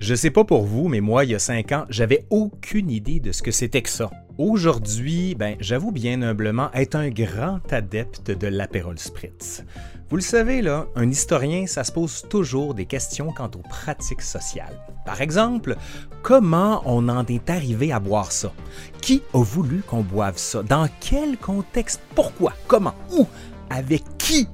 Je sais pas pour vous, mais moi, il y a cinq ans, j'avais aucune idée de ce que c'était que ça. Aujourd'hui, ben, j'avoue bien humblement être un grand adepte de l'apérole spritz. Vous le savez, là, un historien, ça se pose toujours des questions quant aux pratiques sociales. Par exemple, comment on en est arrivé à boire ça? Qui a voulu qu'on boive ça? Dans quel contexte? Pourquoi? Comment? Où? Avec qui?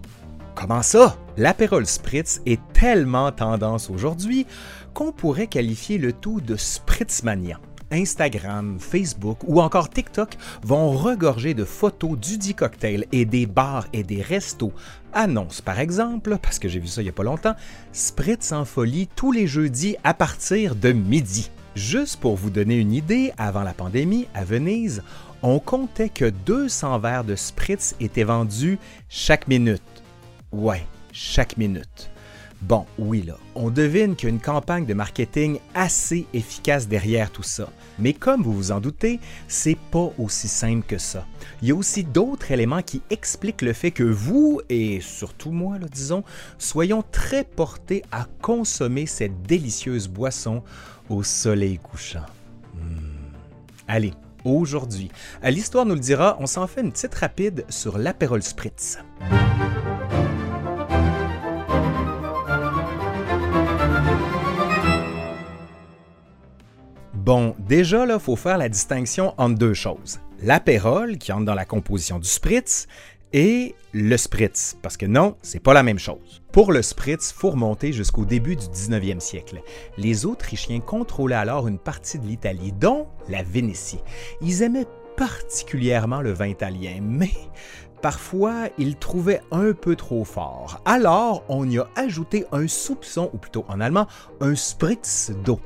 Comment ça? L'apérole spritz est tellement tendance aujourd'hui qu'on pourrait qualifier le tout de spritzmania. Instagram, Facebook ou encore TikTok vont regorger de photos du dit et des bars et des restos annoncent par exemple, parce que j'ai vu ça il n'y a pas longtemps, Spritz en folie tous les jeudis à partir de midi. Juste pour vous donner une idée, avant la pandémie, à Venise, on comptait que 200 verres de Spritz étaient vendus chaque minute. Ouais, chaque minute. Bon, oui, là, on devine qu'il y a une campagne de marketing assez efficace derrière tout ça. Mais comme vous vous en doutez, c'est pas aussi simple que ça. Il y a aussi d'autres éléments qui expliquent le fait que vous, et surtout moi, là, disons, soyons très portés à consommer cette délicieuse boisson au soleil couchant. Hmm. Allez, aujourd'hui, à l'Histoire nous le dira, on s'en fait une petite rapide sur l'Aperol Spritz. Bon, déjà, là, faut faire la distinction entre deux choses. L'apérole, qui entre dans la composition du spritz, et le spritz, parce que non, c'est pas la même chose. Pour le spritz, faut remonter jusqu'au début du 19e siècle. Les Autrichiens contrôlaient alors une partie de l'Italie, dont la Vénétie. Ils aimaient particulièrement le vin italien, mais parfois ils trouvaient un peu trop fort. Alors, on y a ajouté un soupçon, ou plutôt en allemand, un spritz d'eau.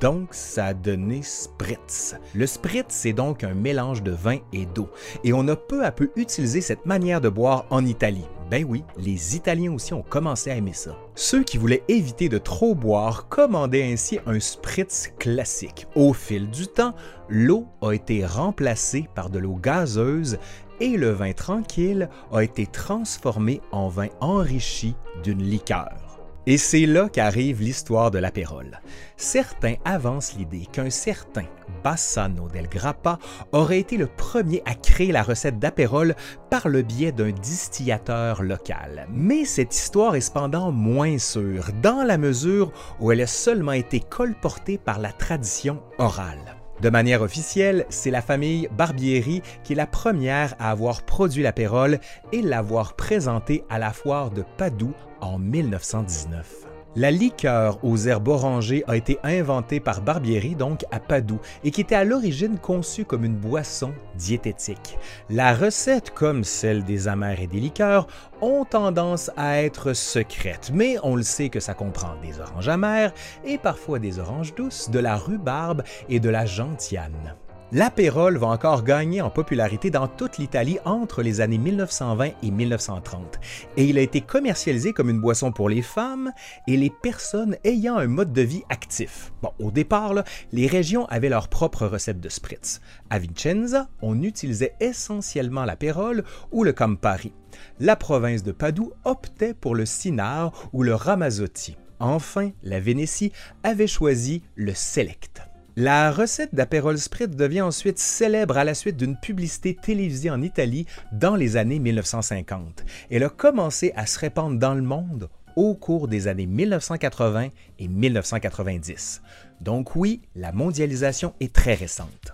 Donc, ça a donné spritz. Le spritz, c'est donc un mélange de vin et d'eau. Et on a peu à peu utilisé cette manière de boire en Italie. Ben oui, les Italiens aussi ont commencé à aimer ça. Ceux qui voulaient éviter de trop boire commandaient ainsi un spritz classique. Au fil du temps, l'eau a été remplacée par de l'eau gazeuse et le vin tranquille a été transformé en vin enrichi d'une liqueur. Et c'est là qu'arrive l'histoire de l'apérole. Certains avancent l'idée qu'un certain Bassano del Grappa aurait été le premier à créer la recette d'apérole par le biais d'un distillateur local. Mais cette histoire est cependant moins sûre, dans la mesure où elle a seulement été colportée par la tradition orale. De manière officielle, c'est la famille Barbieri qui est la première à avoir produit l'apérole et l'avoir présenté à la foire de Padoue en 1919. La liqueur aux herbes orangées a été inventée par Barbieri, donc à Padoue, et qui était à l'origine conçue comme une boisson diététique. La recette, comme celle des amers et des liqueurs, ont tendance à être secrètes, mais on le sait que ça comprend des oranges amères et parfois des oranges douces, de la rhubarbe et de la gentiane. L'apérole va encore gagner en popularité dans toute l'Italie entre les années 1920 et 1930, et il a été commercialisé comme une boisson pour les femmes et les personnes ayant un mode de vie actif. Au départ, les régions avaient leur propre recette de spritz. À Vicenza, on utilisait essentiellement l'apérole ou le Campari. La province de Padoue optait pour le Cinare ou le Ramazzotti. Enfin, la Vénétie avait choisi le Select. La recette d'Aperol Spritz devient ensuite célèbre à la suite d'une publicité télévisée en Italie dans les années 1950. Elle a commencé à se répandre dans le monde au cours des années 1980 et 1990. Donc oui, la mondialisation est très récente.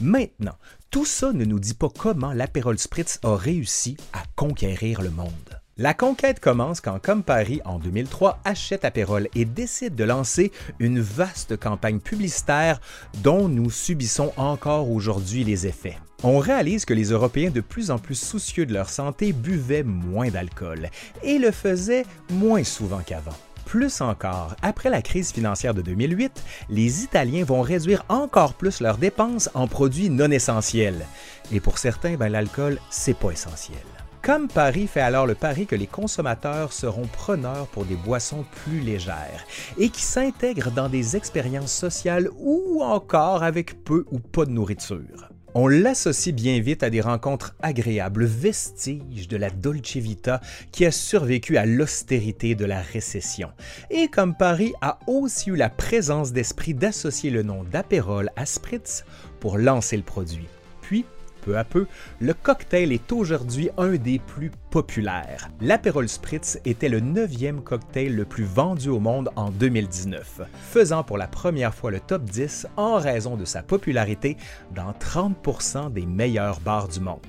Maintenant, tout ça ne nous dit pas comment l'Aperol Spritz a réussi à conquérir le monde. La conquête commence quand Campari, en 2003, achète Aperol et décide de lancer une vaste campagne publicitaire dont nous subissons encore aujourd'hui les effets. On réalise que les Européens de plus en plus soucieux de leur santé buvaient moins d'alcool et le faisaient moins souvent qu'avant. Plus encore, après la crise financière de 2008, les Italiens vont réduire encore plus leurs dépenses en produits non essentiels. Et pour certains, ben, l'alcool, c'est pas essentiel. Comme Paris fait alors le pari que les consommateurs seront preneurs pour des boissons plus légères et qui s'intègrent dans des expériences sociales ou encore avec peu ou pas de nourriture. On l'associe bien vite à des rencontres agréables, vestiges de la Dolce Vita qui a survécu à l'austérité de la récession. Et comme Paris a aussi eu la présence d'esprit d'associer le nom d'Aperol à Spritz pour lancer le produit. Puis, peu à peu, le cocktail est aujourd'hui un des plus populaires. L'Aperol Spritz était le neuvième cocktail le plus vendu au monde en 2019, faisant pour la première fois le top 10 en raison de sa popularité dans 30% des meilleurs bars du monde.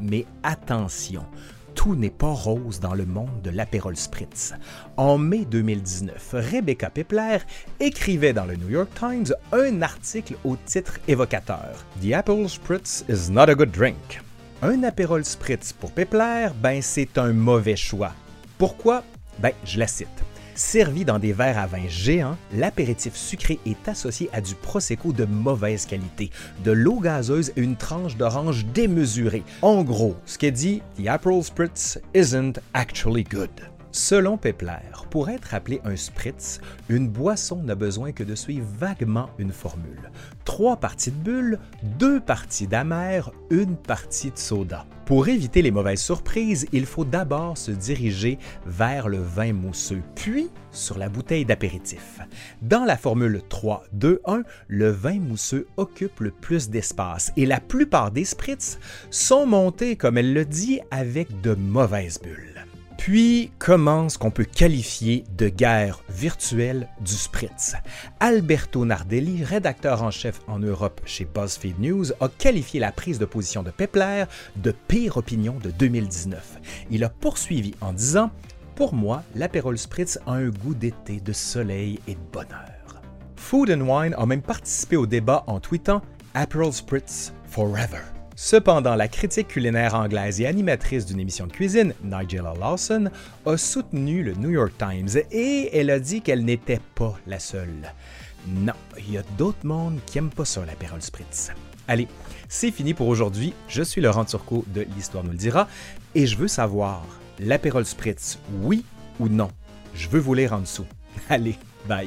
Mais attention, tout n'est pas rose dans le monde de l'Aperol Spritz. En mai 2019, Rebecca Pepler écrivait dans le New York Times un article au titre évocateur The Apple Spritz is not a good drink. Un Aperol Spritz pour Pepler, ben c'est un mauvais choix. Pourquoi? Ben, je la cite. Servi dans des verres à vin géants, l'apéritif sucré est associé à du prosecco de mauvaise qualité, de l'eau gazeuse et une tranche d'orange démesurée. En gros, ce qu'est dit The April Spritz isn't actually good. Selon Pepler, pour être appelé un spritz, une boisson n'a besoin que de suivre vaguement une formule. Trois parties de bulle, deux parties d'amer, une partie de soda. Pour éviter les mauvaises surprises, il faut d'abord se diriger vers le vin mousseux, puis sur la bouteille d'apéritif. Dans la formule 3-2-1, le vin mousseux occupe le plus d'espace et la plupart des spritz sont montés, comme elle le dit, avec de mauvaises bulles. Puis commence ce qu'on peut qualifier de guerre virtuelle du spritz? Alberto Nardelli, rédacteur en chef en Europe chez BuzzFeed News, a qualifié la prise de position de Pepler de pire opinion de 2019. Il a poursuivi en disant Pour moi, l'Aperol Spritz a un goût d'été, de soleil et de bonheur. Food and Wine a même participé au débat en tweetant Aperol Spritz Forever. Cependant, la critique culinaire anglaise et animatrice d'une émission de cuisine, Nigella Lawson, a soutenu le New York Times et elle a dit qu'elle n'était pas la seule. Non, il y a d'autres mondes qui n'aiment pas ça, l'apérole spritz. Allez, c'est fini pour aujourd'hui. Je suis Laurent Turcot de L'Histoire nous le dira et je veux savoir, l'apérole spritz, oui ou non? Je veux vous lire en dessous. Allez, bye!